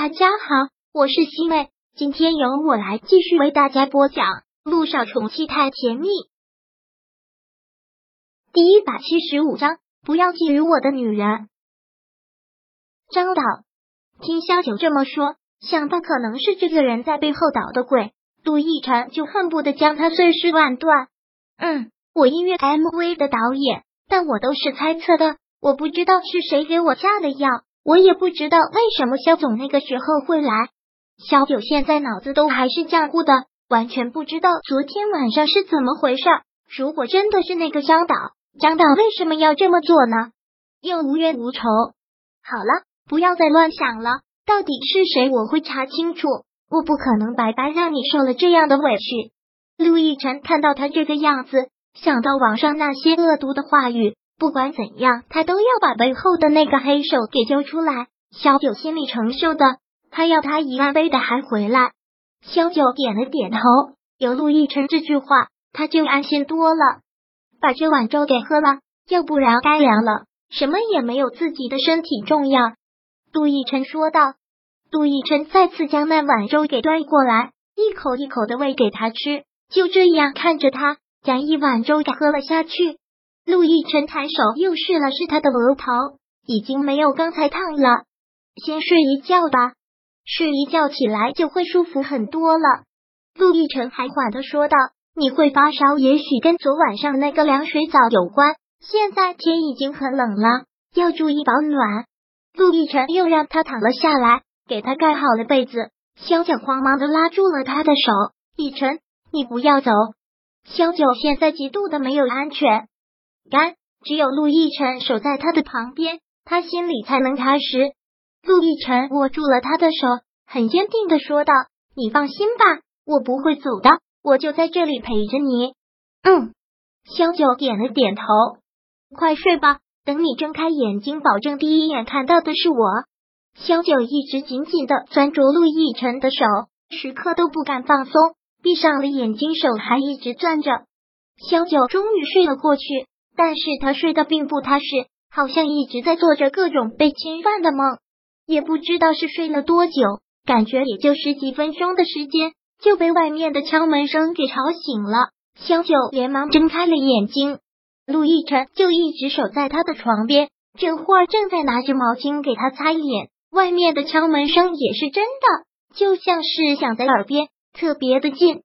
大家好，我是西妹，今天由我来继续为大家播讲《路上宠妻太甜蜜》第一百七十五章。不要觊觎我的女人。张导听萧九这么说，想到可能是这个人在背后捣的鬼，陆亦辰就恨不得将他碎尸万段。嗯，我音乐 MV 的导演，但我都是猜测的，我不知道是谁给我下的药。我也不知道为什么肖总那个时候会来。肖九现在脑子都还是浆糊的，完全不知道昨天晚上是怎么回事。如果真的是那个张导，张导为什么要这么做呢？又无冤无仇。好了，不要再乱想了。到底是谁？我会查清楚。我不可能白白让你受了这样的委屈。陆亦辰看到他这个样子，想到网上那些恶毒的话语。不管怎样，他都要把背后的那个黑手给揪出来。小九心里承受的，他要他一万倍的还回来。小九点了点头，有陆亦辰这句话，他就安心多了。把这碗粥给喝了，要不然该凉了。什么也没有自己的身体重要。陆亦辰说道。陆亦辰再次将那碗粥给端过来，一口一口的喂给他吃，就这样看着他将一碗粥给喝了下去。陆亦辰抬手又试了试他的额头，已经没有刚才烫了。先睡一觉吧，睡一觉起来就会舒服很多了。陆亦辰还缓的说道：“你会发烧，也许跟昨晚上那个凉水澡有关。现在天已经很冷了，要注意保暖。”陆亦辰又让他躺了下来，给他盖好了被子。萧九慌忙的拉住了他的手：“亦辰，你不要走。”萧九现在极度的没有安全。干，只有陆亦辰守在他的旁边，他心里才能踏实。陆亦辰握住了他的手，很坚定的说道：“你放心吧，我不会走的，我就在这里陪着你。”嗯，萧九点了点头。快睡吧，等你睁开眼睛，保证第一眼看到的是我。萧九一直紧紧的攥住陆亦辰的手，时刻都不敢放松，闭上了眼睛，手还一直攥着。萧九终于睡了过去。但是他睡得并不踏实，好像一直在做着各种被侵犯的梦，也不知道是睡了多久，感觉也就十几分钟的时间，就被外面的敲门声给吵醒了。萧九连忙睁开了眼睛，陆亦辰就一直守在他的床边，这会儿正在拿着毛巾给他擦脸。外面的敲门声也是真的，就像是响在耳边，特别的近。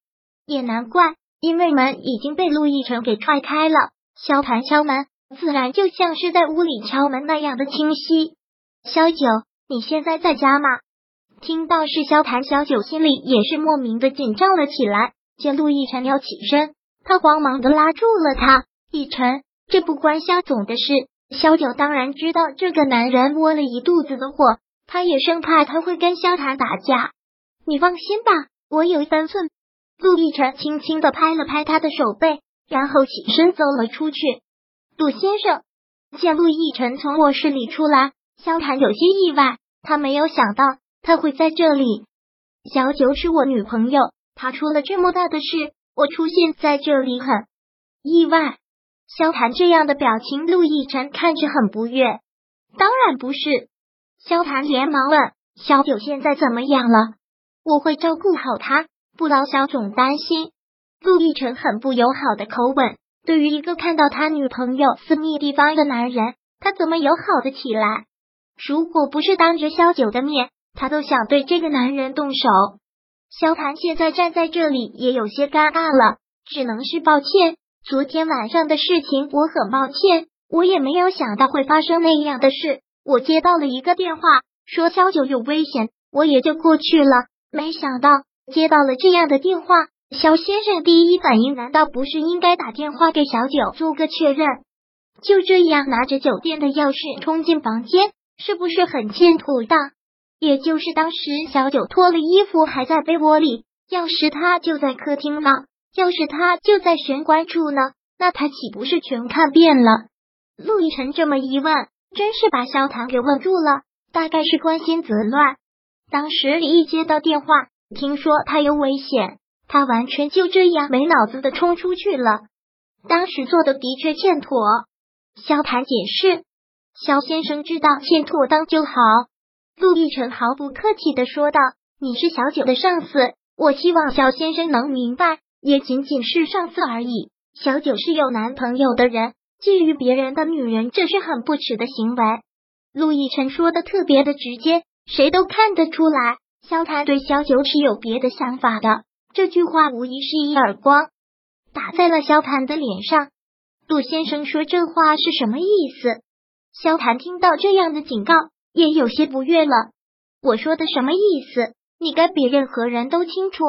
也难怪，因为门已经被陆亦辰给踹开了。萧谭敲门，自然就像是在屋里敲门那样的清晰。萧九，你现在在家吗？听到是萧谭，萧九心里也是莫名的紧张了起来。见陆亦辰要起身，他慌忙的拉住了他。亦辰，这不关萧总的事。萧九当然知道这个男人窝了一肚子的火，他也生怕他会跟萧谭打架。你放心吧，我有分寸。陆亦辰轻轻的拍了拍他的手背。然后起身走了出去。陆先生见陆亦辰从卧室里出来，萧谈有些意外，他没有想到他会在这里。小九是我女朋友，她出了这么大的事，我出现在这里很意外。萧谈这样的表情，陆亦辰看着很不悦。当然不是。萧谈连忙问：“小九现在怎么样了？我会照顾好他，不劳小总担心。”陆亦辰很不友好的口吻，对于一个看到他女朋友私密地方的男人，他怎么友好的起来？如果不是当着萧九的面，他都想对这个男人动手。萧谭现在站在这里也有些尴尬了，只能是抱歉。昨天晚上的事情我很抱歉，我也没有想到会发生那样的事。我接到了一个电话，说萧九有危险，我也就过去了。没想到接到了这样的电话。肖先生第一反应难道不是应该打电话给小九做个确认？就这样拿着酒店的钥匙冲进房间，是不是很欠妥当？也就是当时小九脱了衣服还在被窝里，要是他就在客厅呢？要是他就在玄关处呢？那他岂不是全看遍了？陆亦辰这么一问，真是把萧唐给问住了，大概是关心则乱。当时一接到电话，听说他有危险。他完全就这样没脑子的冲出去了，当时做的的确欠妥。萧谭解释：“萧先生知道欠妥当就好。”陆亦辰毫不客气的说道：“你是小九的上司，我希望萧先生能明白，也仅仅是上司而已。小九是有男朋友的人，觊觎别人的女人，这是很不耻的行为。”陆亦辰说的特别的直接，谁都看得出来，萧谈对萧九是有别的想法的。这句话无疑是一耳光打在了萧谈的脸上。陆先生说这话是什么意思？萧谈听到这样的警告，也有些不悦了。我说的什么意思？你该比任何人都清楚。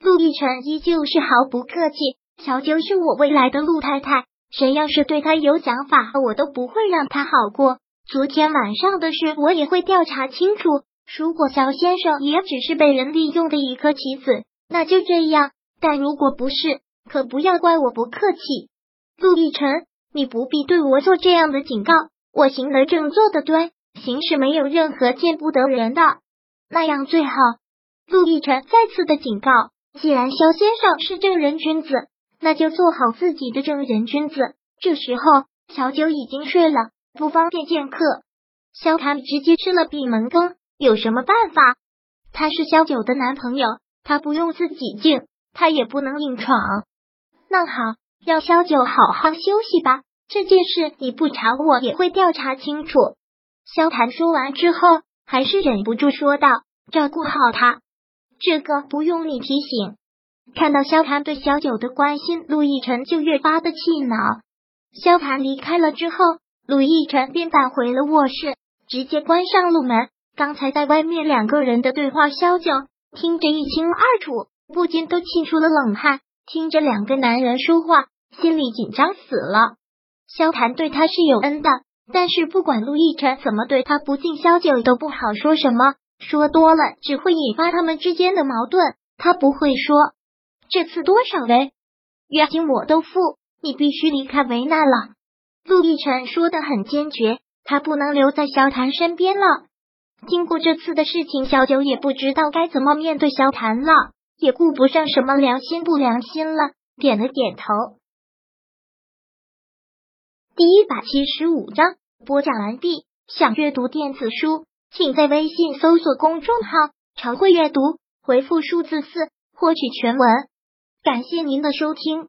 陆亦辰依旧是毫不客气。小九是我未来的陆太太，谁要是对她有想法，我都不会让她好过。昨天晚上的事，我也会调查清楚。如果肖先生也只是被人利用的一颗棋子，那就这样。但如果不是，可不要怪我不客气。陆亦辰，你不必对我做这样的警告。我行得正，坐得端，行事没有任何见不得人的，那样最好。陆亦辰再次的警告：既然肖先生是正人君子，那就做好自己的正人君子。这时候，小九已经睡了，不方便见客。萧谈直接吃了闭门羹，有什么办法？他是萧九的男朋友，他不用自己静，他也不能硬闯。那好。让萧九好好休息吧，这件事你不查我也会调查清楚。萧谈说完之后，还是忍不住说道：“照顾好他，这个不用你提醒。”看到萧谈对萧九的关心，陆亦辰就越发的气恼。萧谈离开了之后，陆亦辰便返回了卧室，直接关上路门。刚才在外面两个人的对话，萧九听着一清二楚，不禁都气出了冷汗。听着两个男人说话。心里紧张死了。萧谈对他是有恩的，但是不管陆亦辰怎么对他不敬，萧九都不好说什么。说多了只会引发他们之间的矛盾。他不会说这次多少维月金我都付，你必须离开维纳了。陆亦辰说的很坚决，他不能留在萧谈身边了。经过这次的事情，小九也不知道该怎么面对萧谈了，也顾不上什么良心不良心了，点了点头。第一百七十五章播讲完毕。想阅读电子书，请在微信搜索公众号“常会阅读”，回复数字四获取全文。感谢您的收听。